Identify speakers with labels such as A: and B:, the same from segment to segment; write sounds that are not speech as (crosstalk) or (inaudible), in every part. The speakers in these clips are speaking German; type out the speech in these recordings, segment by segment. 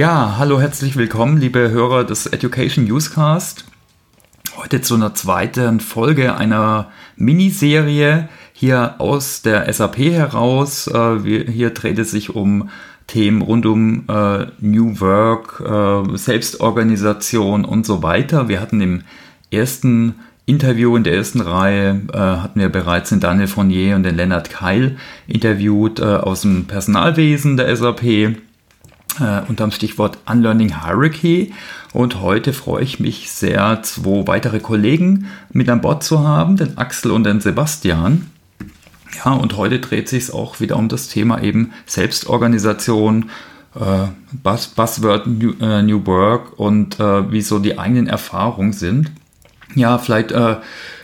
A: Ja, hallo, herzlich willkommen, liebe Hörer des Education Newscast. Heute zu einer zweiten Folge einer Miniserie hier aus der SAP heraus. Äh, hier dreht es sich um Themen rund um äh, New Work, äh, Selbstorganisation und so weiter. Wir hatten im ersten Interview in der ersten Reihe äh, hatten wir bereits den Daniel Fournier und den Lennart Keil interviewt äh, aus dem Personalwesen der SAP äh, unter dem Stichwort Unlearning Hierarchy. Und heute freue ich mich sehr, zwei weitere Kollegen mit an Bord zu haben, den Axel und den Sebastian. Ja, und heute dreht sich es auch wieder um das Thema eben Selbstorganisation, äh, Buzz, Buzzword New, äh, New Work und äh, wie so die eigenen Erfahrungen sind. Ja, vielleicht, äh,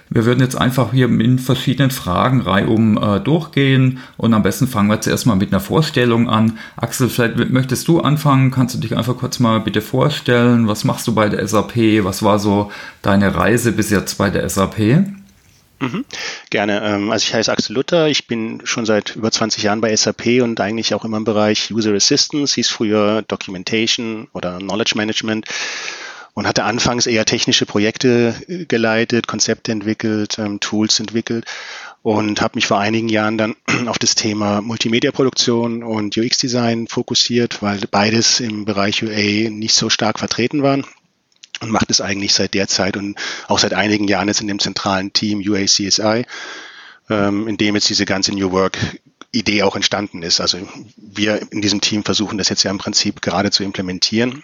A: wir würden jetzt einfach hier in verschiedenen Fragen reihum äh, durchgehen und am besten fangen wir zuerst mal mit einer Vorstellung an. Axel, vielleicht möchtest du anfangen, kannst du dich einfach kurz mal bitte vorstellen, was machst du bei der SAP, was war so deine Reise bis jetzt bei der SAP?
B: Mhm. Gerne. Ähm, also ich heiße Axel Luther. Ich bin schon seit über 20 Jahren bei SAP und eigentlich auch immer im Bereich User Assistance, hieß früher Documentation oder Knowledge Management und hatte anfangs eher technische Projekte äh, geleitet, Konzepte entwickelt, ähm, Tools entwickelt und habe mich vor einigen Jahren dann (clears throat) auf das Thema Multimedia-Produktion und UX-Design fokussiert, weil beides im Bereich UA nicht so stark vertreten waren und macht es eigentlich seit der Zeit und auch seit einigen Jahren jetzt in dem zentralen Team UACSI, ähm, in dem jetzt diese ganze New Work Idee auch entstanden ist. Also wir in diesem Team versuchen das jetzt ja im Prinzip gerade zu implementieren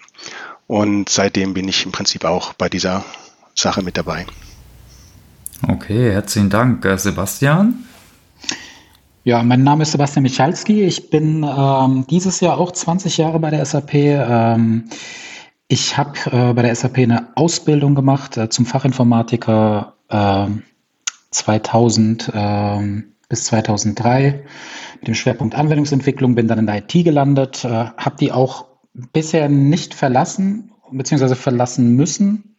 B: und seitdem bin ich im Prinzip auch bei dieser Sache mit dabei.
A: Okay, herzlichen Dank, äh, Sebastian.
C: Ja, mein Name ist Sebastian Michalski. Ich bin ähm, dieses Jahr auch 20 Jahre bei der SAP. Ähm, ich habe äh, bei der SAP eine Ausbildung gemacht äh, zum Fachinformatiker äh, 2000 ähm, bis 2003 mit dem Schwerpunkt Anwendungsentwicklung, bin dann in der IT gelandet, äh, habe die auch bisher nicht verlassen beziehungsweise verlassen müssen,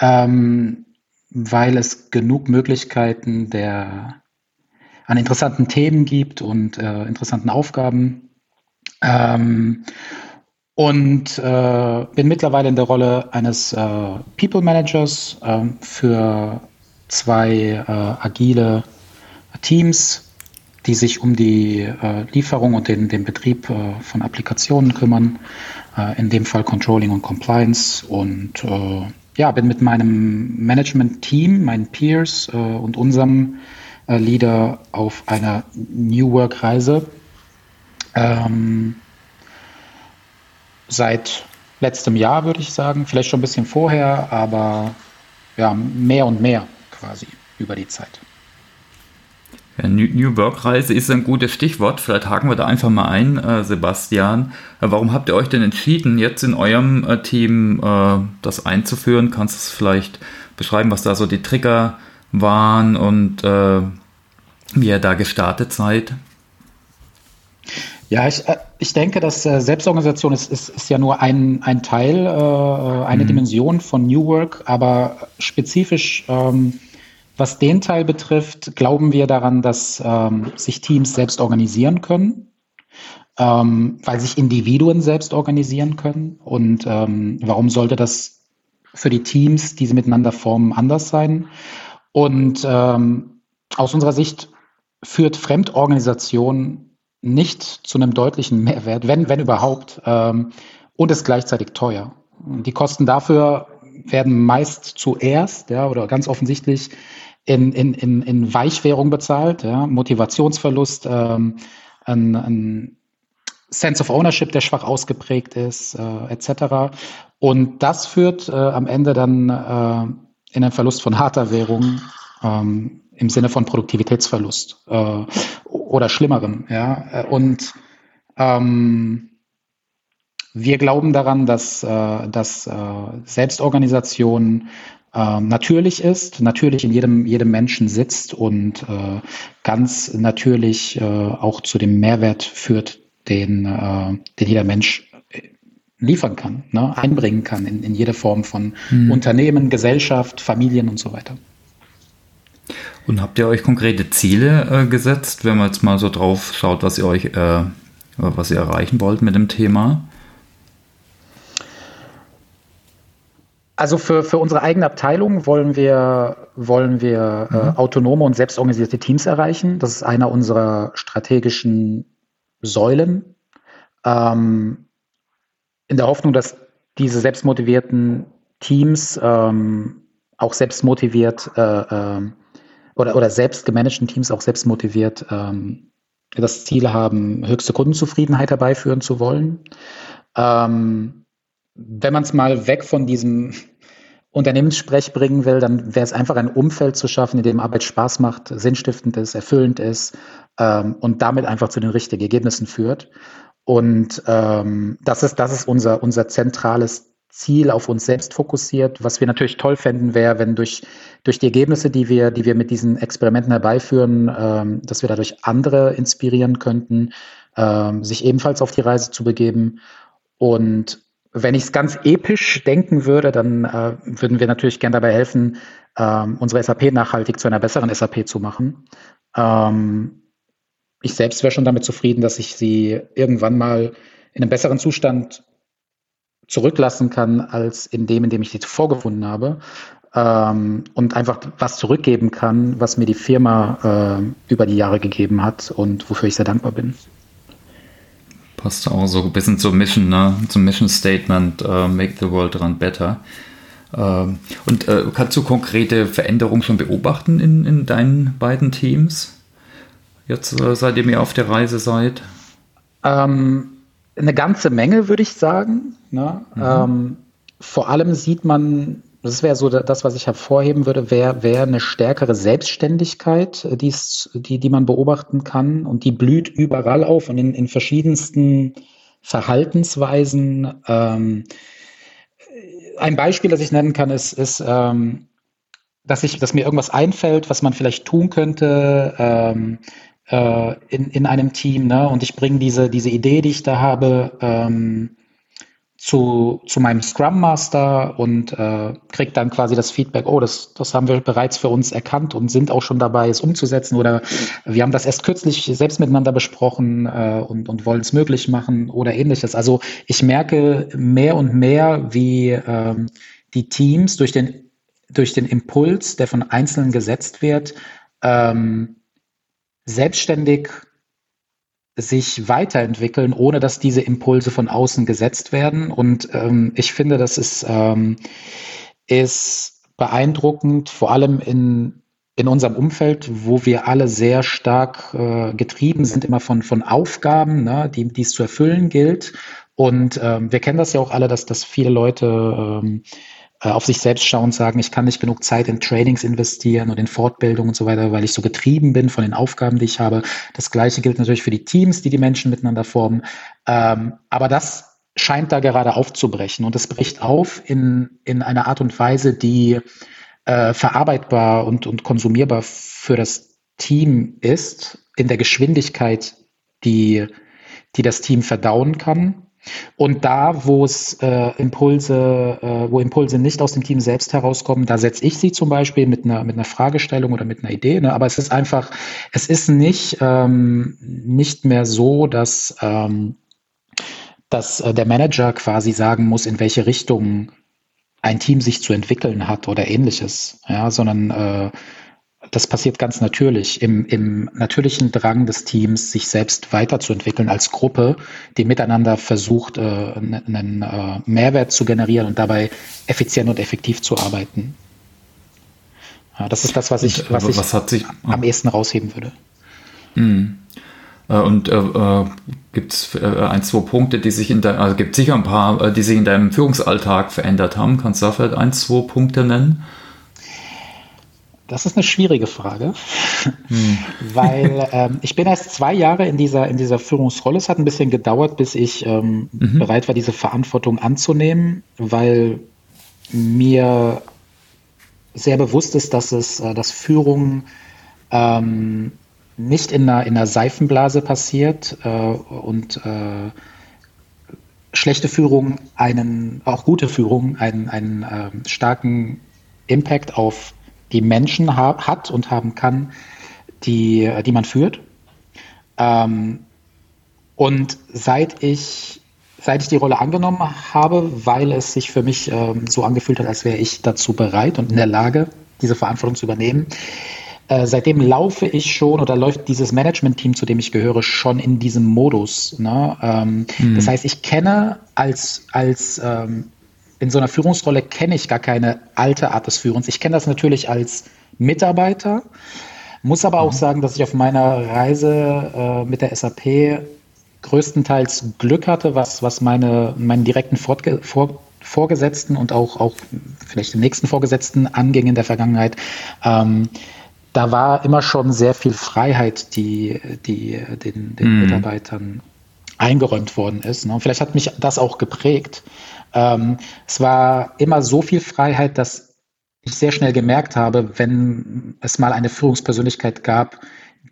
C: ähm, weil es genug Möglichkeiten der an interessanten Themen gibt und äh, interessanten Aufgaben. Ähm, und äh, bin mittlerweile in der Rolle eines äh, People Managers äh, für zwei äh, agile Teams, die sich um die äh, Lieferung und den, den Betrieb äh, von Applikationen kümmern, in dem Fall Controlling und Compliance. Und ja, bin mit meinem Management-Team, meinen Peers und unserem Leader auf einer New Work-Reise. Ähm, seit letztem Jahr, würde ich sagen. Vielleicht schon ein bisschen vorher, aber ja, mehr und mehr quasi über die Zeit.
A: Ja, New Work-Reise ist ein gutes Stichwort. Vielleicht haken wir da einfach mal ein, äh, Sebastian. Äh, warum habt ihr euch denn entschieden, jetzt in eurem äh, Team äh, das einzuführen? Kannst du es vielleicht beschreiben, was da so die Trigger waren und äh, wie ihr da gestartet seid?
C: Ja, ich, äh, ich denke, dass Selbstorganisation ist, ist, ist ja nur ein, ein Teil, eine mhm. Dimension von New Work, aber spezifisch, ähm, was den Teil betrifft, glauben wir daran, dass ähm, sich Teams selbst organisieren können, ähm, weil sich Individuen selbst organisieren können. Und ähm, warum sollte das für die Teams, die sie miteinander formen, anders sein? Und ähm, aus unserer Sicht führt Fremdorganisation nicht zu einem deutlichen Mehrwert, wenn, wenn überhaupt, ähm, und ist gleichzeitig teuer. Die Kosten dafür werden meist zuerst, ja, oder ganz offensichtlich in, in, in, in Weichwährung bezahlt, ja, Motivationsverlust, ähm, ein, ein Sense of Ownership, der schwach ausgeprägt ist, äh, etc. Und das führt äh, am Ende dann äh, in einen Verlust von harter Währung, ähm, im Sinne von Produktivitätsverlust äh, oder Schlimmerem. Ja? Und ähm, wir glauben daran, dass, äh, dass äh, Selbstorganisation äh, natürlich ist, natürlich in jedem, jedem Menschen sitzt und äh, ganz natürlich äh, auch zu dem Mehrwert führt, den, äh, den jeder Mensch liefern kann, ne? einbringen kann in, in jede Form von mhm. Unternehmen, Gesellschaft, Familien und so weiter.
A: Und habt ihr euch konkrete Ziele äh, gesetzt, wenn man jetzt mal so drauf schaut, was ihr euch, äh, was ihr erreichen wollt mit dem Thema?
C: Also für, für unsere eigene Abteilung wollen wir, wollen wir äh, mhm. äh, autonome und selbstorganisierte Teams erreichen. Das ist einer unserer strategischen Säulen. Ähm, in der Hoffnung, dass diese selbstmotivierten Teams ähm, auch selbstmotiviert äh, äh, oder, oder selbst gemanagten Teams auch selbstmotiviert ähm, das Ziel haben, höchste Kundenzufriedenheit herbeiführen zu wollen. Ähm, wenn man es mal weg von diesem Unternehmenssprech bringen will, dann wäre es einfach ein Umfeld zu schaffen, in dem Arbeit Spaß macht, sinnstiftend ist, erfüllend ist ähm, und damit einfach zu den richtigen Ergebnissen führt. Und ähm, das ist, das ist unser, unser zentrales Ziel auf uns selbst fokussiert. Was wir natürlich toll fänden, wäre, wenn durch, durch die Ergebnisse, die wir, die wir mit diesen Experimenten herbeiführen, ähm, dass wir dadurch andere inspirieren könnten, ähm, sich ebenfalls auf die Reise zu begeben. Und wenn ich es ganz episch denken würde, dann äh, würden wir natürlich gern dabei helfen, ähm, unsere SAP nachhaltig zu einer besseren SAP zu machen. Ähm, ich selbst wäre schon damit zufrieden, dass ich sie irgendwann mal in einem besseren Zustand zurücklassen kann, als in dem, in dem ich sie zuvor gefunden habe. Ähm, und einfach was zurückgeben kann, was mir die Firma äh, über die Jahre gegeben hat und wofür ich sehr dankbar bin.
A: Passt auch so ein bisschen zur Mission, ne? zum Mission Statement, uh, Make the World Run Better. Uh, und uh, kannst du konkrete Veränderungen schon beobachten in, in deinen beiden Teams? Jetzt seitdem ihr auf der Reise seid?
C: Ähm, eine ganze Menge, würde ich sagen. Ne? Mhm. Ähm, vor allem sieht man, das wäre so das, was ich hervorheben würde, wäre wär eine stärkere Selbstständigkeit, äh, die's, die, die man beobachten kann. Und die blüht überall auf und in, in verschiedensten Verhaltensweisen. Ähm, ein Beispiel, das ich nennen kann, ist, ist ähm, dass, ich, dass mir irgendwas einfällt, was man vielleicht tun könnte. Ähm, äh, in, in einem Team, ne? Und ich bringe diese, diese Idee, die ich da habe, ähm, zu, zu meinem Scrum Master und äh, kriege dann quasi das Feedback, oh, das, das haben wir bereits für uns erkannt und sind auch schon dabei, es umzusetzen. Oder wir haben das erst kürzlich selbst miteinander besprochen äh, und, und wollen es möglich machen oder ähnliches. Also ich merke mehr und mehr, wie ähm, die Teams durch den, durch den Impuls, der von Einzelnen gesetzt wird, ähm, selbstständig sich weiterentwickeln, ohne dass diese Impulse von außen gesetzt werden. Und ähm, ich finde, das ist, ähm, ist beeindruckend, vor allem in, in unserem Umfeld, wo wir alle sehr stark äh, getrieben sind, immer von, von Aufgaben, ne, die, es zu erfüllen gilt. Und ähm, wir kennen das ja auch alle, dass, dass viele Leute ähm, äh, auf sich selbst schauen und sagen, ich kann nicht genug Zeit in Trainings investieren und in Fortbildung und so weiter, weil ich so getrieben bin von den Aufgaben, die ich habe. Das Gleiche gilt natürlich für die Teams, die die Menschen miteinander formen. Ähm, aber das scheint da gerade aufzubrechen und es bricht auf in, in einer Art und Weise, die äh, verarbeitbar und, und konsumierbar für das Team ist, in der Geschwindigkeit, die, die das Team verdauen kann und da, wo es äh, Impulse, äh, wo Impulse nicht aus dem Team selbst herauskommen, da setze ich sie zum Beispiel mit einer mit einer Fragestellung oder mit einer Idee. Ne? Aber es ist einfach, es ist nicht ähm, nicht mehr so, dass ähm, dass äh, der Manager quasi sagen muss, in welche Richtung ein Team sich zu entwickeln hat oder ähnliches, ja, sondern äh, das passiert ganz natürlich im, im natürlichen Drang des Teams, sich selbst weiterzuentwickeln als Gruppe, die miteinander versucht, äh, einen äh, Mehrwert zu generieren und dabei effizient und effektiv zu arbeiten. Ja, das ist das, was ich, was ich
A: was sich,
C: am ehesten rausheben würde.
A: Mhm. Und äh, äh gibt es äh, ein, zwei Punkte, die sich in der, also gibt sicher ein paar, äh, die sich in deinem Führungsalltag verändert haben. Kannst du da vielleicht ein, zwei Punkte nennen?
C: Das ist eine schwierige Frage, (laughs) hm. weil ähm, ich bin erst zwei Jahre in dieser, in dieser Führungsrolle. Es hat ein bisschen gedauert, bis ich ähm, mhm. bereit war, diese Verantwortung anzunehmen, weil mir sehr bewusst ist, dass es, äh, dass Führung ähm, nicht in einer, in einer Seifenblase passiert äh, und äh, schlechte Führung einen, auch gute Führung einen, einen äh, starken Impact auf die Menschen ha hat und haben kann, die, die man führt. Ähm, und seit ich seit ich die Rolle angenommen habe, weil es sich für mich ähm, so angefühlt hat, als wäre ich dazu bereit und in der Lage, diese Verantwortung zu übernehmen. Äh, seitdem laufe ich schon oder läuft dieses Management-Team, zu dem ich gehöre, schon in diesem Modus. Ne? Ähm, mhm. Das heißt, ich kenne als, als ähm, in so einer Führungsrolle kenne ich gar keine alte Art des Führens. Ich kenne das natürlich als Mitarbeiter, muss aber auch mhm. sagen, dass ich auf meiner Reise äh, mit der SAP größtenteils Glück hatte, was, was meine, meinen direkten Fortge Vor Vorgesetzten und auch, auch vielleicht den nächsten Vorgesetzten anging in der Vergangenheit. Ähm, da war immer schon sehr viel Freiheit, die, die den, den mm. Mitarbeitern eingeräumt worden ist. Ne? Und vielleicht hat mich das auch geprägt. Ähm, es war immer so viel Freiheit, dass ich sehr schnell gemerkt habe, wenn es mal eine Führungspersönlichkeit gab,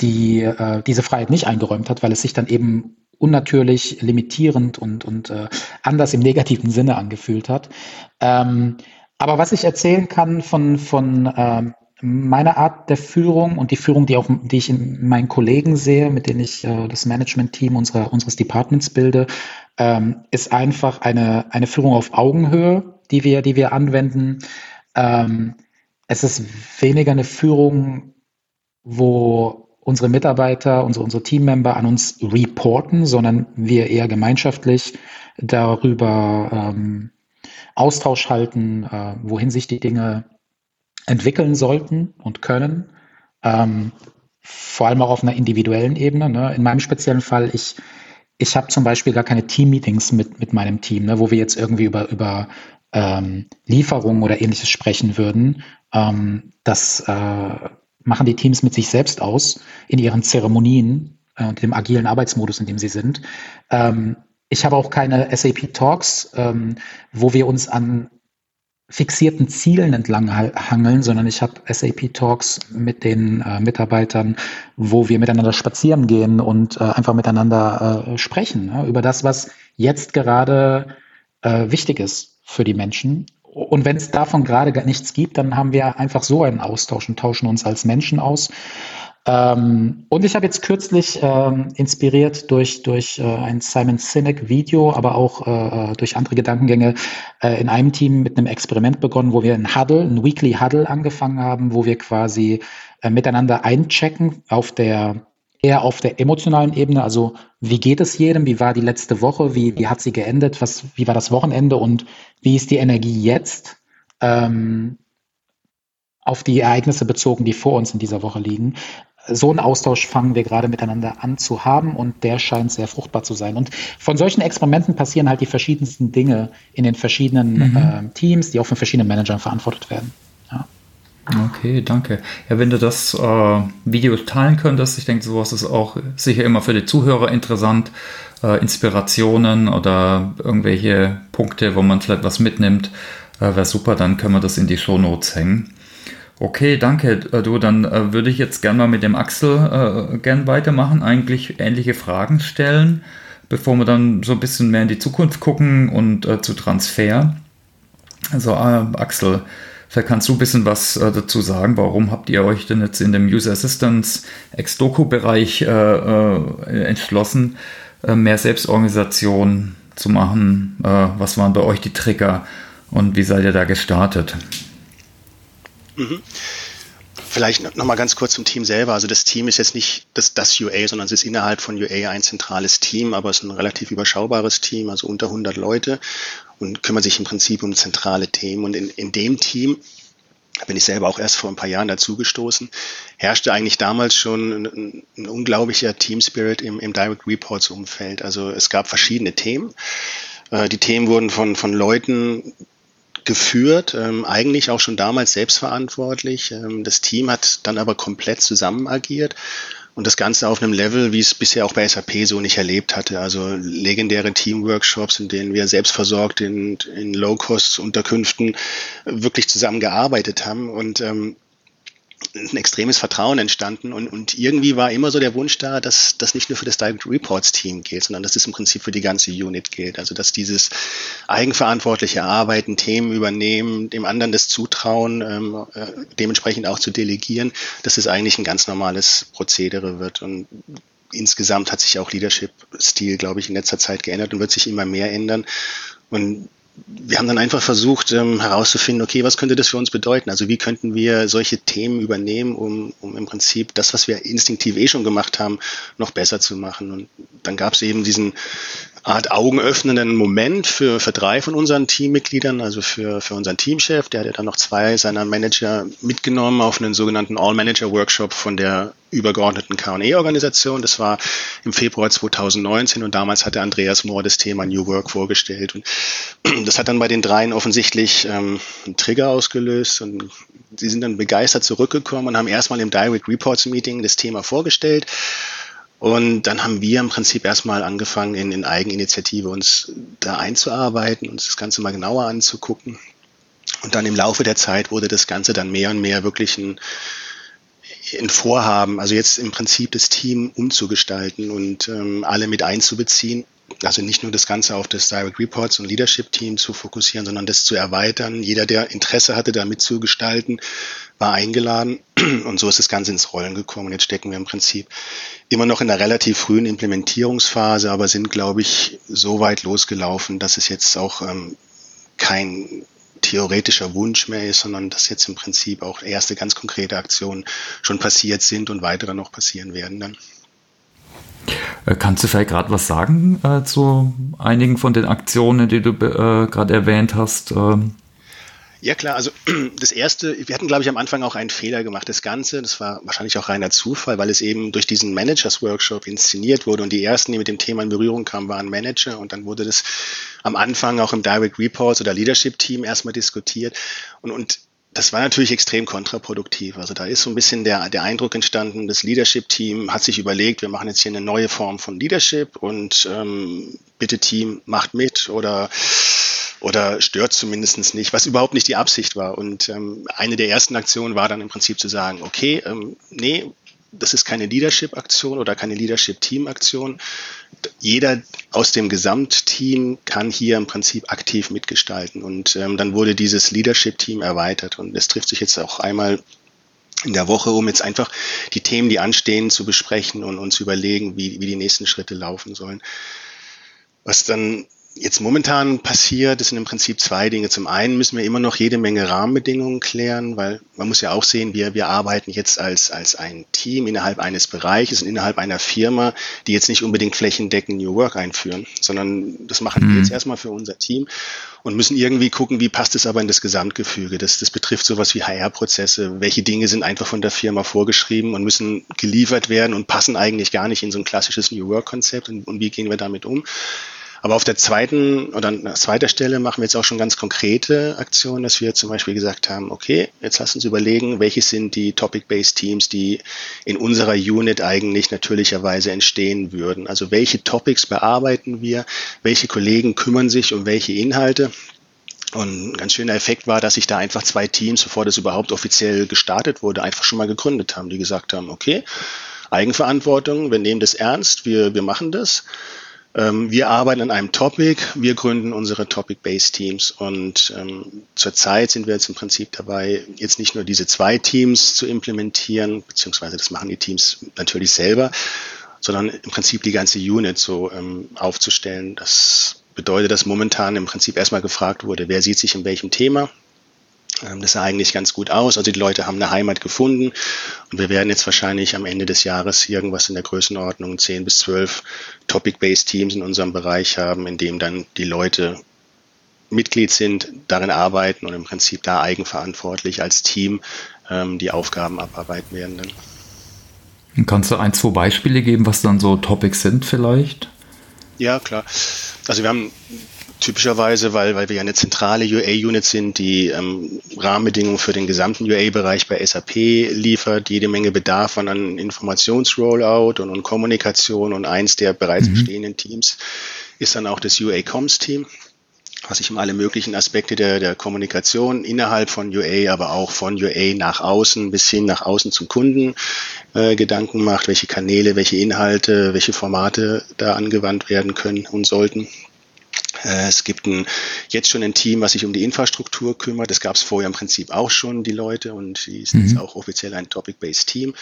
C: die äh, diese Freiheit nicht eingeräumt hat, weil es sich dann eben unnatürlich, limitierend und, und äh, anders im negativen Sinne angefühlt hat. Ähm, aber was ich erzählen kann von, von ähm, meiner Art der Führung und die Führung, die, auch, die ich in meinen Kollegen sehe, mit denen ich äh, das Management-Team unseres Departments bilde, ähm, ist einfach eine, eine Führung auf Augenhöhe, die wir, die wir anwenden. Ähm, es ist weniger eine Führung, wo unsere Mitarbeiter, unsere, unsere Teammember an uns reporten, sondern wir eher gemeinschaftlich darüber ähm, Austausch halten, äh, wohin sich die Dinge entwickeln sollten und können. Ähm, vor allem auch auf einer individuellen Ebene. Ne? In meinem speziellen Fall, ich, ich habe zum Beispiel gar keine Team-Meetings mit, mit meinem Team, ne, wo wir jetzt irgendwie über, über ähm, Lieferungen oder ähnliches sprechen würden. Ähm, das äh, machen die Teams mit sich selbst aus in ihren Zeremonien äh, und dem agilen Arbeitsmodus, in dem sie sind. Ähm, ich habe auch keine SAP Talks, ähm, wo wir uns an fixierten Zielen entlang hangeln, sondern ich habe SAP Talks mit den äh, Mitarbeitern, wo wir miteinander spazieren gehen und äh, einfach miteinander äh, sprechen ne, über das, was jetzt gerade äh, wichtig ist für die Menschen und wenn es davon gerade gar nichts gibt, dann haben wir einfach so einen Austausch und tauschen uns als Menschen aus. Ähm, und ich habe jetzt kürzlich ähm, inspiriert durch, durch äh, ein Simon Sinek Video, aber auch äh, durch andere Gedankengänge äh, in einem Team mit einem Experiment begonnen, wo wir ein Huddle, ein Weekly Huddle angefangen haben, wo wir quasi äh, miteinander einchecken auf der eher auf der emotionalen Ebene, also wie geht es jedem, wie war die letzte Woche, wie, wie hat sie geendet, was, wie war das Wochenende? Und wie ist die Energie jetzt ähm, auf die Ereignisse bezogen, die vor uns in dieser Woche liegen. So einen Austausch fangen wir gerade miteinander an zu haben und der scheint sehr fruchtbar zu sein. Und von solchen Experimenten passieren halt die verschiedensten Dinge in den verschiedenen mhm. äh, Teams, die auch von verschiedenen Managern verantwortet werden. Ja.
A: Okay, danke. Ja, wenn du das äh, Video teilen könntest, ich denke, sowas ist auch sicher immer für die Zuhörer interessant. Äh, Inspirationen oder irgendwelche Punkte, wo man vielleicht was mitnimmt, äh, wäre super, dann können wir das in die Show Notes hängen. Okay, danke. Äh, du, dann äh, würde ich jetzt gerne mal mit dem Axel äh, gern weitermachen, eigentlich ähnliche Fragen stellen, bevor wir dann so ein bisschen mehr in die Zukunft gucken und äh, zu Transfer. Also äh, Axel, Vielleicht kannst du ein bisschen was äh, dazu sagen. Warum habt ihr euch denn jetzt in dem User Assistance Ex-Doku-Bereich entschlossen, mehr Selbstorganisation zu machen? Was waren bei euch die Trigger und wie seid ihr da gestartet?
B: Mhm. Vielleicht nochmal ganz kurz zum Team selber. Also das Team ist jetzt nicht das, das UA, sondern es ist innerhalb von UA ein zentrales Team, aber es ist ein relativ überschaubares Team, also unter 100 Leute und kümmert sich im Prinzip um zentrale Themen. Und in, in dem Team bin ich selber auch erst vor ein paar Jahren dazugestoßen, herrschte eigentlich damals schon ein, ein unglaublicher Team Spirit im, im Direct Reports Umfeld. Also es gab verschiedene Themen. Äh, die Themen wurden von, von Leuten geführt, ähm, eigentlich auch schon damals selbstverantwortlich. Ähm, das Team hat dann aber komplett zusammen agiert und das Ganze auf einem Level, wie es bisher auch bei SAP so nicht erlebt hatte. Also legendäre Teamworkshops, in denen wir selbstversorgt in, in Low-Cost-Unterkünften wirklich zusammengearbeitet haben. Und ähm, ein extremes Vertrauen entstanden und, und irgendwie war immer so der Wunsch da, dass das nicht nur für das Direct Reports Team gilt, sondern dass das im Prinzip für die ganze Unit gilt. Also dass dieses eigenverantwortliche Arbeiten, Themen übernehmen, dem anderen das Zutrauen, ähm, äh, dementsprechend auch zu delegieren, dass es eigentlich ein ganz normales Prozedere wird. Und insgesamt hat sich auch Leadership-Stil, glaube ich, in letzter Zeit geändert und wird sich immer mehr ändern. Und wir haben dann einfach versucht ähm, herauszufinden, okay, was könnte das für uns bedeuten? Also wie könnten wir solche Themen übernehmen, um, um im Prinzip das, was wir instinktiv eh schon gemacht haben, noch besser zu machen. Und dann gab es eben diesen Art augenöffnenden Moment für, für drei von unseren Teammitgliedern, also für, für unseren Teamchef, der hat ja dann noch zwei seiner Manager mitgenommen auf einen sogenannten All-Manager-Workshop von der übergeordneten K&E-Organisation. Das war im Februar 2019 und damals hatte Andreas Mohr das Thema New Work vorgestellt. Und (clears throat) das hat dann bei den dreien offensichtlich ähm, einen Trigger ausgelöst und sie sind dann begeistert zurückgekommen und haben erstmal im Direct Reports Meeting das Thema vorgestellt und dann haben wir im Prinzip erstmal angefangen, in, in Eigeninitiative uns da einzuarbeiten, uns das Ganze mal genauer anzugucken. Und dann im Laufe der Zeit wurde das Ganze dann mehr und mehr wirklich ein, ein Vorhaben, also jetzt im Prinzip das Team umzugestalten und ähm, alle mit einzubeziehen. Also nicht nur das Ganze auf das Direct Reports und Leadership Team zu fokussieren, sondern das zu erweitern. Jeder, der Interesse hatte, da mitzugestalten, war eingeladen und so ist das Ganze ins Rollen gekommen. Und jetzt stecken wir im Prinzip immer noch in der relativ frühen Implementierungsphase, aber sind, glaube ich, so weit losgelaufen, dass es jetzt auch ähm, kein theoretischer Wunsch mehr ist, sondern dass jetzt im Prinzip auch erste ganz konkrete Aktionen schon passiert sind und weitere noch passieren werden dann.
A: Äh, kannst du vielleicht gerade was sagen äh, zu einigen von den Aktionen, die du äh, gerade erwähnt hast? Ähm
B: ja klar, also (clears throat) das erste, wir hatten glaube ich am Anfang auch einen Fehler gemacht. Das Ganze, das war wahrscheinlich auch reiner Zufall, weil es eben durch diesen Managers Workshop inszeniert wurde und die ersten, die mit dem Thema in Berührung kamen, waren Manager und dann wurde das am Anfang auch im Direct Reports oder Leadership Team erstmal diskutiert und, und das war natürlich extrem kontraproduktiv. Also da ist so ein bisschen der, der Eindruck entstanden, das Leadership-Team hat sich überlegt, wir machen jetzt hier eine neue Form von Leadership und ähm, bitte Team, macht mit oder oder stört zumindest nicht, was überhaupt nicht die Absicht war. Und ähm, eine der ersten Aktionen war dann im Prinzip zu sagen, okay, ähm, nee, das ist keine Leadership-Aktion oder keine Leadership-Team-Aktion. Jeder aus dem Gesamtteam kann hier im Prinzip aktiv mitgestalten. Und ähm, dann wurde dieses Leadership-Team erweitert. Und es trifft sich jetzt auch einmal in der Woche, um jetzt einfach die Themen, die anstehen, zu besprechen und uns überlegen, wie, wie die nächsten Schritte laufen sollen. Was dann jetzt momentan passiert, das sind im Prinzip zwei Dinge. Zum einen müssen wir immer noch jede Menge Rahmenbedingungen klären, weil man muss ja auch sehen, wir, wir arbeiten jetzt als, als ein Team innerhalb eines Bereiches und innerhalb einer Firma, die jetzt nicht unbedingt flächendeckend New Work einführen, sondern das machen mhm. wir jetzt erstmal für unser Team und müssen irgendwie gucken, wie passt es aber in das Gesamtgefüge. Das, das betrifft sowas wie HR-Prozesse. Welche Dinge sind einfach von der Firma vorgeschrieben und müssen geliefert werden und passen eigentlich gar nicht in so ein klassisches New Work-Konzept und, und wie gehen wir damit um? Aber auf der zweiten oder an zweiter Stelle machen wir jetzt auch schon ganz konkrete Aktionen, dass wir zum Beispiel gesagt haben, okay, jetzt lass uns überlegen, welche sind die Topic-Based Teams, die in unserer Unit eigentlich natürlicherweise entstehen würden. Also welche Topics bearbeiten wir, welche Kollegen kümmern sich um welche Inhalte. Und ein ganz schöner Effekt war, dass sich da einfach zwei Teams, bevor das überhaupt offiziell gestartet wurde, einfach schon mal gegründet haben, die gesagt haben, okay, Eigenverantwortung, wir nehmen das ernst, wir, wir machen das. Ähm, wir arbeiten an einem Topic, wir gründen unsere Topic-Based Teams und ähm, zurzeit sind wir jetzt im Prinzip dabei, jetzt nicht nur diese zwei Teams zu implementieren, beziehungsweise das machen die Teams natürlich selber, sondern im Prinzip die ganze Unit so ähm, aufzustellen. Das bedeutet, dass momentan im Prinzip erstmal gefragt wurde, wer sieht sich in welchem Thema das sah eigentlich ganz gut aus. Also die Leute haben eine Heimat gefunden und wir werden jetzt wahrscheinlich am Ende des Jahres irgendwas in der Größenordnung 10 bis 12 Topic-Based Teams in unserem Bereich haben, in dem dann die Leute Mitglied sind, darin arbeiten und im Prinzip da eigenverantwortlich als Team ähm, die Aufgaben abarbeiten werden
A: dann. Kannst du ein, zwei Beispiele geben, was dann so Topics sind vielleicht?
B: Ja, klar. Also wir haben typischerweise, weil, weil wir ja eine zentrale UA-Unit sind, die ähm, Rahmenbedingungen für den gesamten UA-Bereich bei SAP liefert, jede Menge Bedarf an, Informationsrollout und, und Kommunikation und eins der bereits mhm. bestehenden Teams ist dann auch das UA-Comms-Team was sich um alle möglichen Aspekte der, der Kommunikation innerhalb von UA, aber auch von UA nach außen bis hin nach außen zum Kunden äh, Gedanken macht, welche Kanäle, welche Inhalte, welche Formate da angewandt werden können und sollten. Äh, es gibt ein, jetzt schon ein Team, was sich um die Infrastruktur kümmert. Das gab es vorher im Prinzip auch schon, die Leute, und die sind mhm. jetzt auch offiziell ein Topic-Based Team.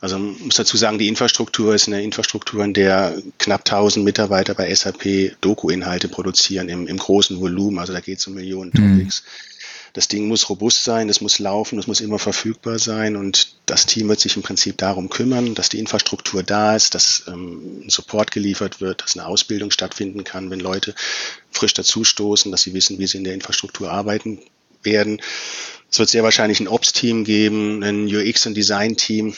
B: Also man muss dazu sagen, die Infrastruktur ist eine Infrastruktur, in der knapp 1000 Mitarbeiter bei SAP Doku-Inhalte produzieren im, im großen Volumen. Also da geht es um Millionen mhm. Topics. Das Ding muss robust sein, es muss laufen, es muss immer verfügbar sein und das Team wird sich im Prinzip darum kümmern, dass die Infrastruktur da ist, dass ähm, Support geliefert wird, dass eine Ausbildung stattfinden kann, wenn Leute frisch dazustoßen, dass sie wissen, wie sie in der Infrastruktur arbeiten werden. Es wird sehr wahrscheinlich ein Ops-Team geben, ein UX- und Design-Team,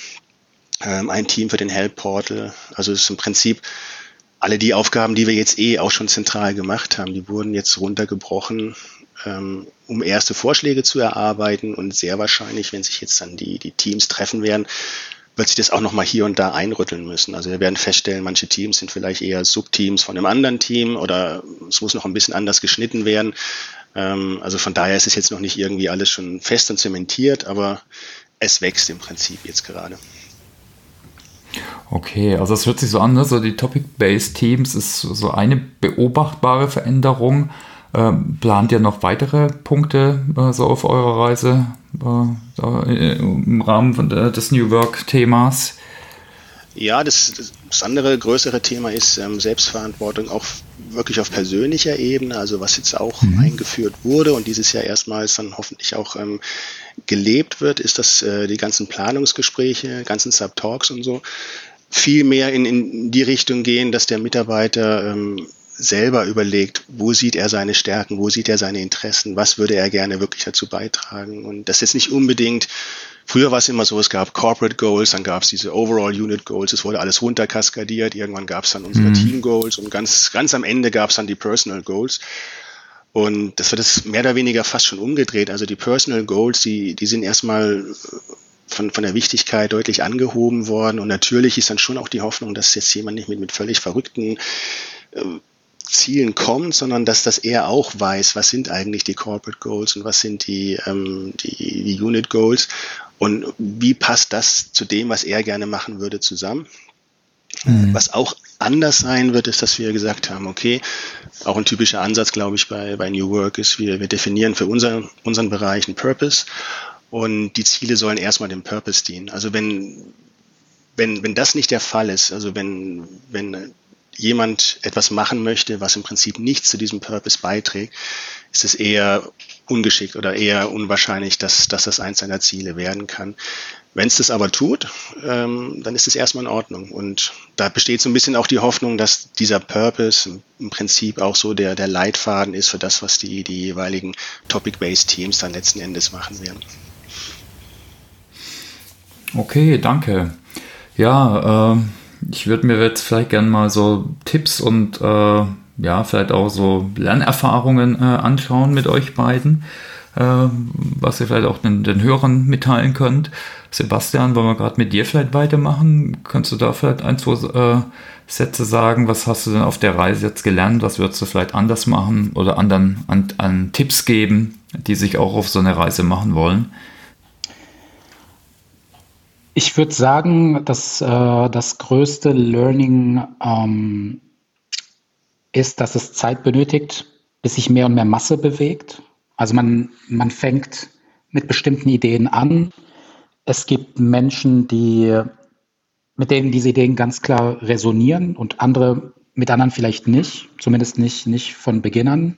B: ähm, ein Team für den Help Portal. Also es ist im Prinzip alle die Aufgaben, die wir jetzt eh auch schon zentral gemacht haben, die wurden jetzt runtergebrochen, ähm, um erste Vorschläge zu erarbeiten und sehr wahrscheinlich, wenn sich jetzt dann die, die Teams treffen werden, wird sich das auch nochmal hier und da einrütteln müssen. Also wir werden feststellen, manche Teams sind vielleicht eher Subteams von einem anderen Team oder es muss noch ein bisschen anders geschnitten werden. Ähm, also von daher ist es jetzt noch nicht irgendwie alles schon fest und zementiert, aber es wächst im Prinzip jetzt gerade.
A: Okay, also es hört sich so an, ne? so die Topic-Based Teams ist so eine beobachtbare Veränderung. Ähm, plant ihr noch weitere Punkte äh, so auf eurer Reise äh, im Rahmen von, äh, des New Work-Themas?
B: Ja, das, das, andere größere Thema ist ähm, Selbstverantwortung auch wirklich auf persönlicher Ebene, also was jetzt auch mhm. eingeführt wurde und dieses Jahr erstmals dann hoffentlich auch ähm, gelebt wird, ist, dass äh, die ganzen Planungsgespräche, ganzen Subtalks und so viel mehr in, in die Richtung gehen, dass der Mitarbeiter ähm, selber überlegt, wo sieht er seine Stärken, wo sieht er seine Interessen, was würde er gerne wirklich dazu beitragen. Und das ist nicht unbedingt, früher war es immer so, es gab Corporate Goals, dann gab es diese Overall Unit Goals, es wurde alles runterkaskadiert, irgendwann gab es dann unsere mhm. Team Goals und ganz, ganz am Ende gab es dann die Personal Goals. Und das wird es mehr oder weniger fast schon umgedreht. Also die Personal Goals, die, die sind erstmal von, von der Wichtigkeit deutlich angehoben worden. Und natürlich ist dann schon auch die Hoffnung, dass jetzt jemand nicht mit, mit völlig verrückten äh, Zielen kommt, sondern dass das er auch weiß, was sind eigentlich die Corporate Goals und was sind die, ähm, die, die Unit Goals und wie passt das zu dem, was er gerne machen würde, zusammen. Mhm. Was auch anders sein wird, ist, dass wir gesagt haben, okay, auch ein typischer Ansatz, glaube ich, bei, bei New Work ist, wir, wir definieren für unser, unseren Bereich einen Purpose und die Ziele sollen erstmal dem Purpose dienen. Also wenn, wenn, wenn das nicht der Fall ist, also wenn, wenn jemand etwas machen möchte, was im Prinzip nichts zu diesem Purpose beiträgt, ist es eher ungeschickt oder eher unwahrscheinlich, dass, dass das eins seiner Ziele werden kann. Wenn es das aber tut, ähm, dann ist es erstmal in Ordnung. Und da besteht so ein bisschen auch die Hoffnung, dass dieser Purpose im Prinzip auch so der, der Leitfaden ist für das, was die, die jeweiligen Topic-Based Teams dann letzten Endes machen werden.
A: Okay, danke. Ja, ähm ich würde mir jetzt vielleicht gerne mal so Tipps und äh, ja, vielleicht auch so Lernerfahrungen äh, anschauen mit euch beiden, äh, was ihr vielleicht auch den, den Hörern mitteilen könnt. Sebastian, wollen wir gerade mit dir vielleicht weitermachen? Kannst du da vielleicht ein, zwei äh, Sätze sagen? Was hast du denn auf der Reise jetzt gelernt? Was würdest du vielleicht anders machen oder anderen an, an Tipps geben, die sich auch auf so eine Reise machen wollen?
C: Ich würde sagen, dass äh, das größte Learning ähm, ist, dass es Zeit benötigt, bis sich mehr und mehr Masse bewegt. Also man, man fängt mit bestimmten Ideen an. Es gibt Menschen, die mit denen diese Ideen ganz klar resonieren und andere mit anderen vielleicht nicht, zumindest nicht, nicht von an.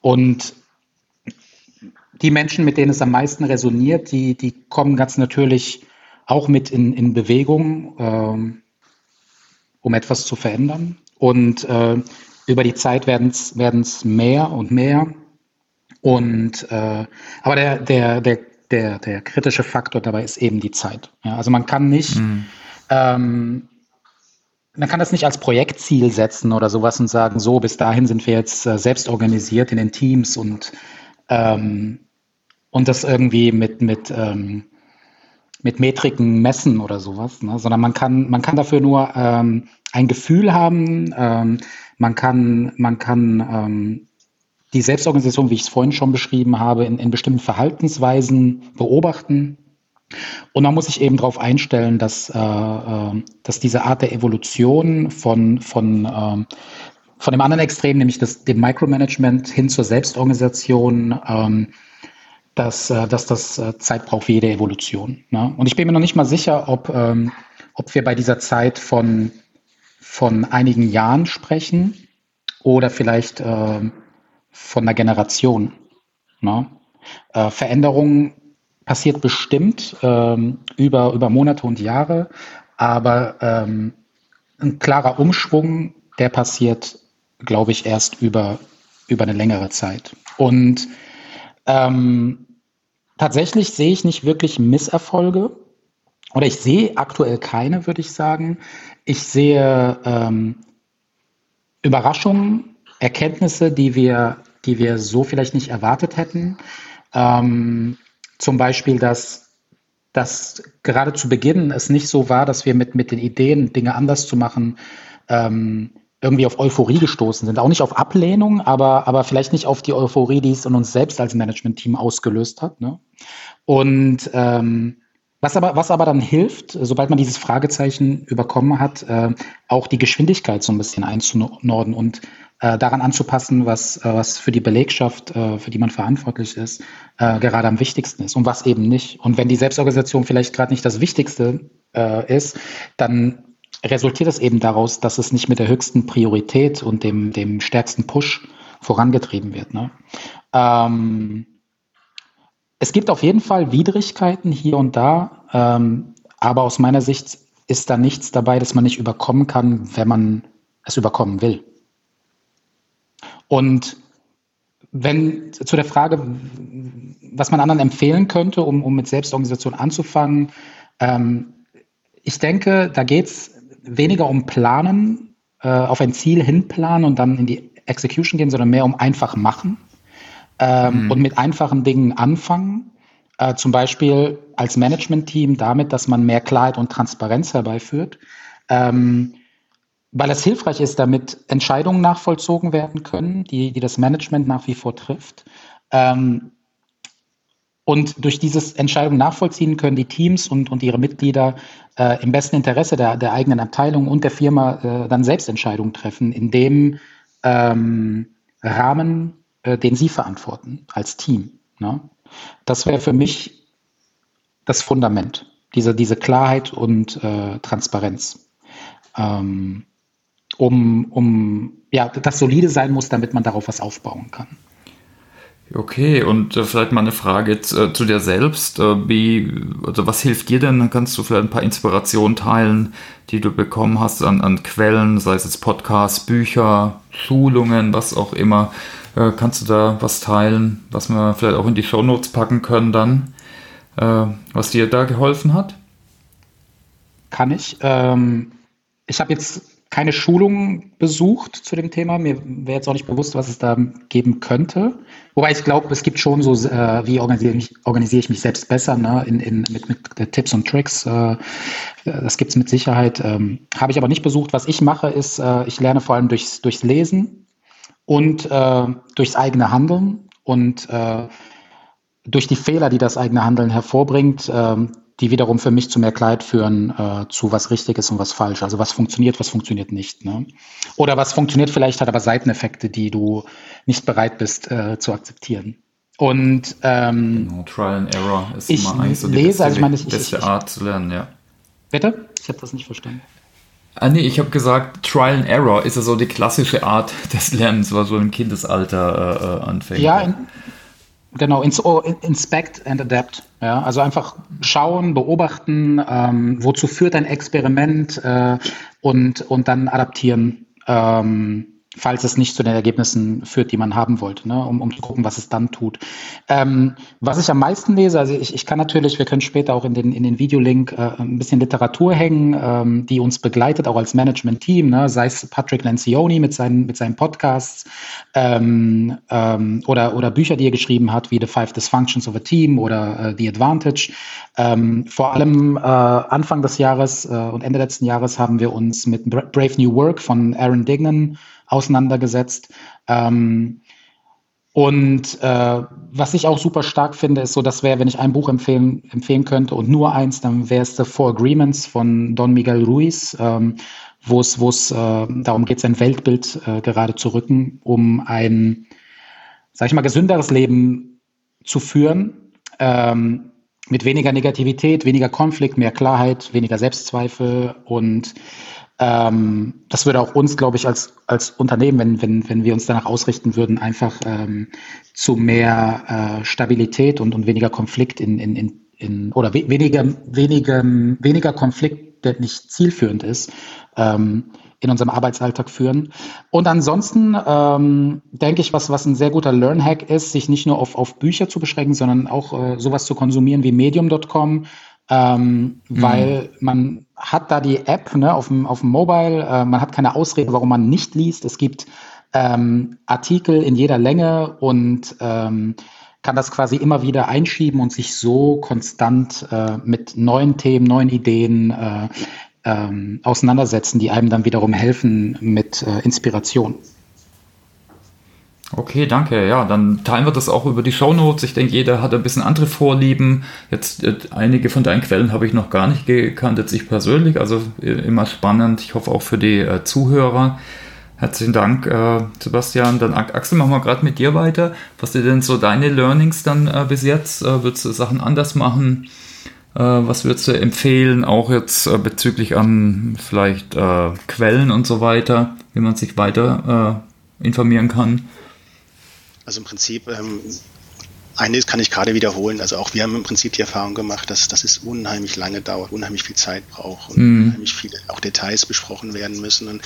C: Und die Menschen, mit denen es am meisten resoniert, die, die kommen ganz natürlich auch mit in, in Bewegung, ähm, um etwas zu verändern. Und äh, über die Zeit werden es mehr und mehr. Und äh, aber der, der, der, der, der kritische Faktor dabei ist eben die Zeit. Ja, also man kann nicht, mhm. ähm, man kann das nicht als Projektziel setzen oder sowas und sagen, so bis dahin sind wir jetzt äh, selbst organisiert in den Teams und ähm, und das irgendwie mit mit ähm, mit Metriken messen oder sowas, ne? sondern man kann, man kann dafür nur ähm, ein Gefühl haben, ähm, man kann, man kann ähm, die Selbstorganisation, wie ich es vorhin schon beschrieben habe, in, in bestimmten Verhaltensweisen beobachten. Und man muss sich eben darauf einstellen, dass, äh, äh, dass diese Art der Evolution von, von, äh, von dem anderen Extrem, nämlich das, dem Micromanagement hin zur Selbstorganisation, ähm, dass, äh, dass das äh, Zeit braucht für jede Evolution. Ne? Und ich bin mir noch nicht mal sicher, ob, ähm, ob wir bei dieser Zeit von, von einigen Jahren sprechen oder vielleicht äh, von einer Generation. Ne? Äh, Veränderung passiert bestimmt ähm, über, über Monate und Jahre, aber ähm, ein klarer Umschwung, der passiert, glaube ich, erst über, über eine längere Zeit. Und ähm, tatsächlich sehe ich nicht wirklich Misserfolge oder ich sehe aktuell keine, würde ich sagen. Ich sehe ähm, Überraschungen, Erkenntnisse, die wir, die wir so vielleicht nicht erwartet hätten. Ähm, zum Beispiel, dass, dass gerade zu Beginn es nicht so war, dass wir mit, mit den Ideen, Dinge anders zu machen, ähm, irgendwie auf Euphorie gestoßen sind. Auch nicht auf Ablehnung, aber, aber vielleicht nicht auf die Euphorie, die es in uns selbst als Management-Team ausgelöst hat. Ne? Und ähm, was aber, was aber dann hilft, sobald man dieses Fragezeichen überkommen hat, äh, auch die Geschwindigkeit so ein bisschen einzunorden und äh, daran anzupassen, was, äh, was für die Belegschaft, äh, für die man verantwortlich ist, äh, gerade am wichtigsten ist und was eben nicht. Und wenn die Selbstorganisation vielleicht gerade nicht das Wichtigste äh, ist, dann resultiert es eben daraus, dass es nicht mit der höchsten Priorität und dem, dem stärksten Push vorangetrieben wird. Ne? Ähm, es gibt auf jeden Fall Widrigkeiten hier und da, ähm, aber aus meiner Sicht ist da nichts dabei, das man nicht überkommen kann, wenn man es überkommen will. Und wenn zu der Frage, was man anderen empfehlen könnte, um, um mit Selbstorganisation anzufangen, ähm, ich denke, da geht es weniger um Planen, äh, auf ein Ziel hinplanen und dann in die Execution gehen, sondern mehr um einfach machen ähm, mhm. und mit einfachen Dingen anfangen. Äh, zum Beispiel als Management-Team damit, dass man mehr Klarheit und Transparenz herbeiführt. Ähm, weil es hilfreich ist, damit Entscheidungen nachvollzogen werden können, die, die das Management nach wie vor trifft. Ähm, und durch dieses Entscheidung nachvollziehen können die Teams und, und ihre Mitglieder äh, im besten Interesse der, der eigenen Abteilung und der Firma äh, dann selbst Entscheidungen treffen, in dem ähm, Rahmen, äh, den sie verantworten als Team. Ne? Das wäre für mich das Fundament, diese, diese Klarheit und äh, Transparenz. Ähm, um, um ja, das solide sein muss, damit man darauf was aufbauen kann.
A: Okay, und äh, vielleicht mal eine Frage äh, zu dir selbst. Äh, wie, also was hilft dir denn? Kannst du vielleicht ein paar Inspirationen teilen, die du bekommen hast an, an Quellen, sei es jetzt Podcasts, Bücher, Schulungen, was auch immer. Äh, kannst du da was teilen, was wir vielleicht auch in die Shownotes packen können dann, äh, was dir da geholfen hat?
C: Kann ich. Ähm, ich habe jetzt keine Schulung besucht zu dem Thema. Mir wäre jetzt auch nicht bewusst, was es da geben könnte. Wobei ich glaube, es gibt schon so, äh, wie organisiere ich, organisiere ich mich selbst besser, ne? in, in, mit, mit Tipps und Tricks. Äh, das gibt es mit Sicherheit. Ähm, Habe ich aber nicht besucht. Was ich mache, ist, äh, ich lerne vor allem durchs, durchs Lesen und äh, durchs eigene Handeln und äh, durch die Fehler, die das eigene Handeln hervorbringt, ähm, die wiederum für mich zu mehr Kleid führen, äh, zu was richtig ist und was falsch. Also was funktioniert, was funktioniert nicht. Ne? Oder was funktioniert vielleicht, hat aber Seiteneffekte, die du nicht bereit bist äh, zu akzeptieren. Und ähm,
A: genau, Trial and Error
C: ist ich immer eigentlich so die lese, beste, also ich meine, ich,
A: beste ich, Art zu lernen, ja.
C: Bitte? Ich habe das nicht verstanden.
A: Ah, nee, ich habe gesagt, Trial and Error ist ja so die klassische Art (laughs) des Lernens, was so im Kindesalter äh, äh anfängt.
C: Ja, in, Genau, ins, inspect and adapt. Ja, also einfach schauen, beobachten, ähm, wozu führt ein Experiment äh, und, und dann adaptieren. Ähm, falls es nicht zu den Ergebnissen führt, die man haben wollte, ne? um, um zu gucken, was es dann tut. Ähm, was ich am meisten lese, also ich, ich kann natürlich, wir können später auch in den, in den Videolink äh, ein bisschen Literatur hängen, ähm, die uns begleitet, auch als Management-Team, ne? sei es Patrick Lencioni mit seinen, mit seinen Podcasts ähm, ähm, oder, oder Bücher, die er geschrieben hat, wie The Five Dysfunctions of a Team oder äh, The Advantage. Ähm, vor allem äh, Anfang des Jahres äh, und Ende letzten Jahres haben wir uns mit Brave New Work von Aaron Dignan auseinandergesetzt. Ähm, und äh, was ich auch super stark finde, ist so, das wäre, wenn ich ein Buch empfehlen, empfehlen könnte und nur eins, dann wäre es The Four Agreements von Don Miguel Ruiz, ähm, wo es äh, darum geht, sein Weltbild äh, gerade zu rücken, um ein, sag ich mal, gesünderes Leben zu führen. Ähm, mit weniger Negativität, weniger Konflikt, mehr Klarheit, weniger Selbstzweifel und ähm, das würde auch uns, glaube ich, als, als Unternehmen, wenn, wenn, wenn wir uns danach ausrichten würden, einfach ähm, zu mehr äh, Stabilität und, und weniger Konflikt in, in, in, in oder we weniger, weniger, weniger Konflikt, der nicht zielführend ist, ähm, in unserem Arbeitsalltag führen. Und ansonsten ähm, denke ich, was, was ein sehr guter Learn-Hack ist, sich nicht nur auf, auf Bücher zu beschränken, sondern auch äh, sowas zu konsumieren wie medium.com, ähm, mhm. weil man hat da die App ne, auf, dem, auf dem Mobile, äh, man hat keine Ausrede, warum man nicht liest. Es gibt ähm, Artikel in jeder Länge und ähm, kann das quasi immer wieder einschieben und sich so konstant äh, mit neuen Themen, neuen Ideen äh, ähm, auseinandersetzen, die einem dann wiederum helfen mit äh, Inspiration.
A: Okay, danke. Ja, dann teilen wir das auch über die Show Notes. Ich denke, jeder hat ein bisschen andere Vorlieben. Jetzt äh, einige von deinen Quellen habe ich noch gar nicht gekannt, jetzt ich persönlich. Also äh, immer spannend. Ich hoffe auch für die äh, Zuhörer. Herzlichen Dank, äh, Sebastian. Dann Axel, machen wir gerade mit dir weiter. Was sind denn so deine Learnings dann äh, bis jetzt? Äh, würdest du Sachen anders machen? was würdest du empfehlen, auch jetzt bezüglich an vielleicht Quellen und so weiter, wie man sich weiter informieren kann?
B: Also im Prinzip, ähm, eines kann ich gerade wiederholen. Also auch wir haben im Prinzip die Erfahrung gemacht, dass, dass es unheimlich lange dauert, unheimlich viel Zeit braucht und mhm. unheimlich viele auch Details besprochen werden müssen. Und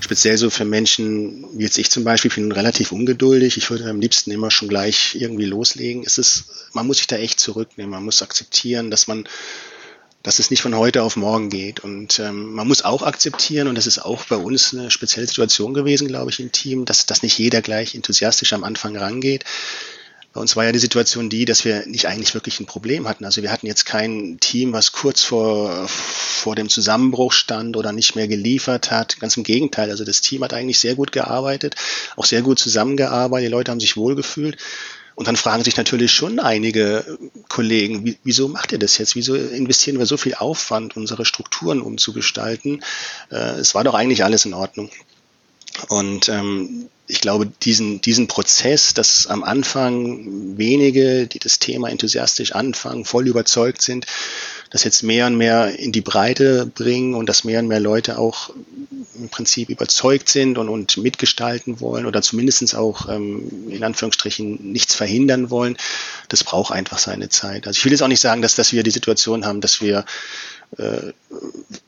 B: speziell so für Menschen, wie jetzt ich zum Beispiel, bin relativ ungeduldig. Ich würde am liebsten immer schon gleich irgendwie loslegen. Es ist, man muss sich da echt zurücknehmen. Man muss akzeptieren, dass man dass es nicht von heute auf morgen geht. Und ähm, man muss auch akzeptieren, und das ist auch bei uns eine spezielle Situation gewesen, glaube ich, im Team, dass, dass nicht jeder gleich enthusiastisch am Anfang rangeht. Bei uns war ja die Situation die, dass wir nicht eigentlich wirklich ein Problem hatten. Also wir hatten jetzt kein Team, was kurz vor, vor dem Zusammenbruch stand oder nicht mehr geliefert hat. Ganz im Gegenteil. Also das Team hat eigentlich sehr gut gearbeitet, auch sehr gut zusammengearbeitet. Die Leute haben sich wohlgefühlt. Und dann fragen sich natürlich schon einige Kollegen, wieso macht ihr das jetzt? Wieso investieren wir so viel Aufwand, unsere Strukturen umzugestalten? Äh, es war doch eigentlich alles in Ordnung. Und ähm, ich glaube, diesen, diesen Prozess, dass am Anfang wenige, die das Thema enthusiastisch anfangen, voll überzeugt sind, das jetzt mehr und mehr in die Breite bringen und dass mehr und mehr Leute auch im Prinzip überzeugt sind und, und mitgestalten wollen oder zumindest auch ähm, in Anführungsstrichen nichts verhindern wollen, das braucht einfach seine Zeit. Also ich will jetzt auch nicht sagen, dass, dass wir die Situation haben, dass wir äh,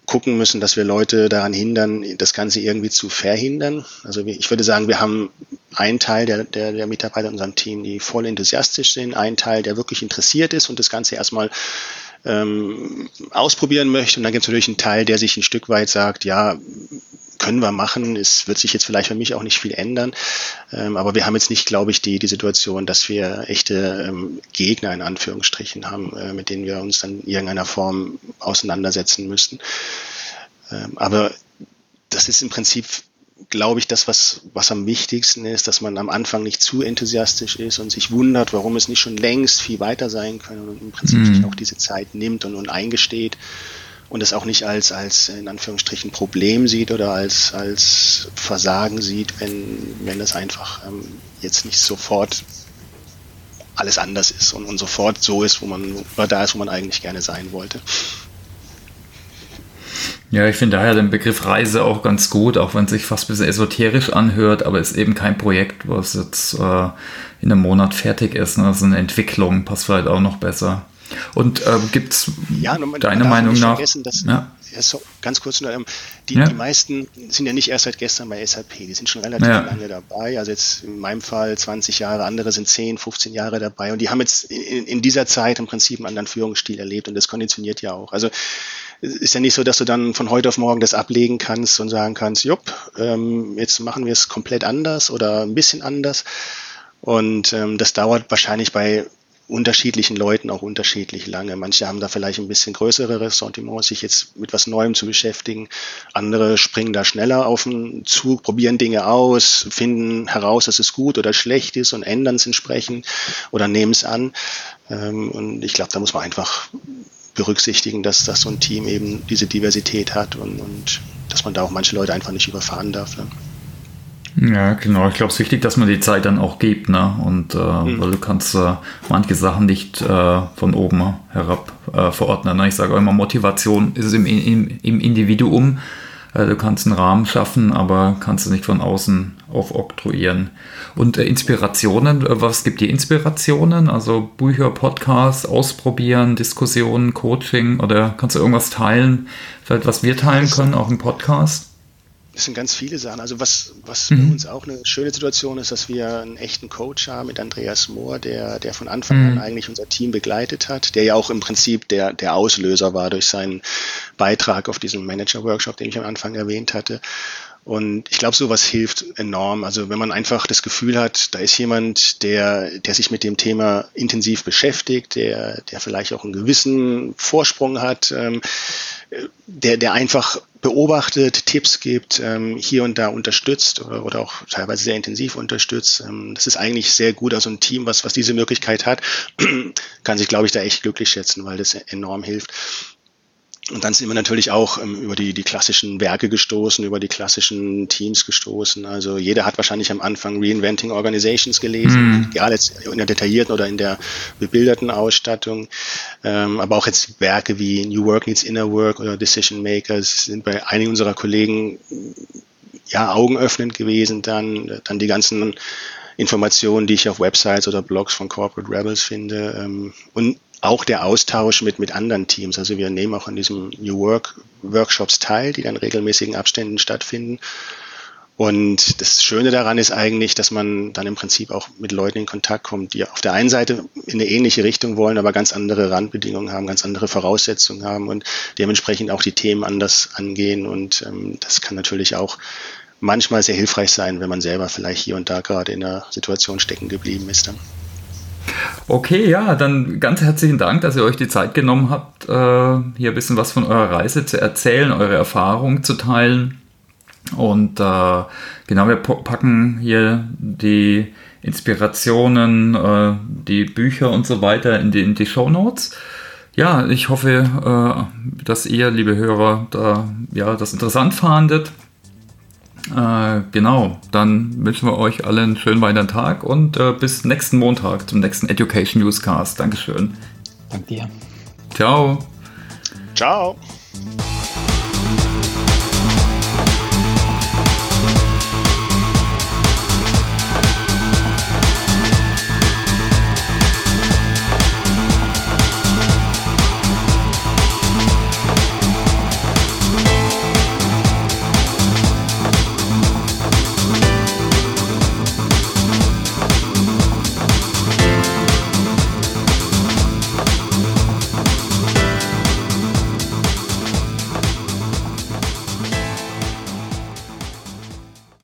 B: gucken müssen, dass wir Leute daran hindern, das Ganze irgendwie zu verhindern. Also ich würde sagen, wir haben einen Teil der, der, der Mitarbeiter in unserem Team, die voll enthusiastisch sind, einen Teil, der wirklich interessiert ist und das Ganze erstmal ähm, ausprobieren möchte. Und dann gibt es natürlich einen Teil, der sich ein Stück weit sagt, ja, können wir machen. Es wird sich jetzt vielleicht für mich auch nicht viel ändern. Ähm, aber wir haben jetzt nicht, glaube ich, die, die Situation, dass wir echte ähm, Gegner in Anführungsstrichen haben, äh, mit denen wir uns dann in irgendeiner Form auseinandersetzen müssten. Ähm, aber das ist im Prinzip glaube ich, das, was, was am wichtigsten ist, dass man am Anfang nicht zu enthusiastisch ist und sich wundert, warum es nicht schon längst viel weiter sein kann und im Prinzip mhm. sich auch diese Zeit nimmt und, und eingesteht und es auch nicht als, als in Anführungsstrichen Problem sieht oder als, als Versagen sieht, wenn, wenn es einfach ähm, jetzt nicht sofort alles anders ist und, und sofort so ist, wo man oder da ist, wo man eigentlich gerne sein wollte.
A: Ja, ich finde daher den Begriff Reise auch ganz gut, auch wenn es sich fast ein bisschen esoterisch anhört, aber ist eben kein Projekt, was jetzt äh, in einem Monat fertig ist. Ne? Das ist eine Entwicklung, passt vielleicht auch noch besser. Und äh, gibt es ja, deine Meinung nach?
B: Dass, ja. So, ganz kurz nur, ähm, die, ja. die meisten sind ja nicht erst seit gestern bei SAP, die sind schon relativ ja. lange dabei. Also jetzt in meinem Fall 20 Jahre, andere sind 10, 15 Jahre dabei und die haben jetzt in, in dieser Zeit im Prinzip einen anderen Führungsstil erlebt und das konditioniert ja auch. Also es ist ja nicht so, dass du dann von heute auf morgen das ablegen kannst und sagen kannst, jupp, ähm, jetzt machen wir es komplett anders oder ein bisschen anders. Und ähm, das dauert wahrscheinlich bei unterschiedlichen Leuten auch unterschiedlich lange. Manche haben da vielleicht ein bisschen größere Ressentiments, sich jetzt mit was Neuem zu beschäftigen. Andere springen da schneller auf den Zug, probieren Dinge aus, finden heraus, dass es gut oder schlecht ist und ändern es entsprechend oder nehmen es an. Ähm, und ich glaube, da muss man einfach berücksichtigen, dass, dass so ein Team eben diese Diversität hat und, und dass man da auch manche Leute einfach nicht überfahren darf. Ne?
A: Ja, genau. Ich glaube, es ist wichtig, dass man die Zeit dann auch gibt, ne? Und äh, mhm. weil du kannst äh, manche Sachen nicht äh, von oben herab äh, verordnen. Ne? Ich sage immer, Motivation ist im, im, im Individuum. Äh, du kannst einen Rahmen schaffen, aber kannst du nicht von außen aufoktroyieren. Und äh, Inspirationen, was gibt dir Inspirationen? Also Bücher, Podcasts, ausprobieren, Diskussionen, Coaching oder kannst du irgendwas teilen? Vielleicht was wir teilen können, auch im Podcast?
B: Das sind ganz viele Sachen. Also was, was mhm. bei uns auch eine schöne Situation ist, dass wir einen echten Coach haben mit Andreas Mohr, der, der von Anfang mhm. an eigentlich unser Team begleitet hat, der ja auch im Prinzip der, der Auslöser war durch seinen Beitrag auf diesem Manager-Workshop, den ich am Anfang erwähnt hatte. Und ich glaube, sowas hilft enorm. Also wenn man einfach das Gefühl hat, da ist jemand, der, der sich mit dem Thema intensiv beschäftigt, der, der vielleicht auch einen gewissen Vorsprung hat, ähm, der, der einfach beobachtet, Tipps gibt, ähm, hier und da unterstützt oder, oder auch teilweise sehr intensiv unterstützt. Ähm, das ist eigentlich sehr gut. Also ein Team, was, was diese Möglichkeit hat, (clears throat) kann sich, glaube ich, da echt glücklich schätzen, weil das enorm hilft. Und dann sind wir natürlich auch ähm, über die, die klassischen Werke gestoßen, über die klassischen Teams gestoßen. Also jeder hat wahrscheinlich am Anfang Reinventing Organizations gelesen, mhm. egal jetzt in der detaillierten oder in der bebilderten Ausstattung. Ähm, aber auch jetzt Werke wie New Work Needs Inner Work oder Decision Makers sind bei einigen unserer Kollegen ja augenöffnend gewesen. Dann, dann die ganzen Informationen, die ich auf Websites oder Blogs von Corporate Rebels finde. Ähm, und auch der Austausch mit, mit anderen Teams. Also wir nehmen auch an diesem New Work Workshops teil, die dann regelmäßigen Abständen stattfinden. Und das Schöne daran ist eigentlich, dass man dann im Prinzip auch mit Leuten in Kontakt kommt, die auf der einen Seite in eine ähnliche Richtung wollen, aber ganz andere Randbedingungen haben, ganz andere Voraussetzungen haben und dementsprechend auch die Themen anders angehen. Und ähm, das kann natürlich auch manchmal sehr hilfreich sein, wenn man selber vielleicht hier und da gerade in einer Situation stecken geblieben ist. Dann.
A: Okay, ja, dann ganz herzlichen Dank, dass ihr euch die Zeit genommen habt, äh, hier ein bisschen was von eurer Reise zu erzählen, eure Erfahrungen zu teilen. Und äh, genau, wir packen hier die Inspirationen, äh, die Bücher und so weiter in die, in die Show Notes. Ja, ich hoffe, äh, dass ihr, liebe Hörer, da, ja, das interessant fandet. Äh, genau, dann wünschen wir euch allen einen schönen weiteren Tag und äh, bis nächsten Montag zum nächsten Education Newscast. Dankeschön.
C: Danke dir.
A: Ciao.
B: Ciao.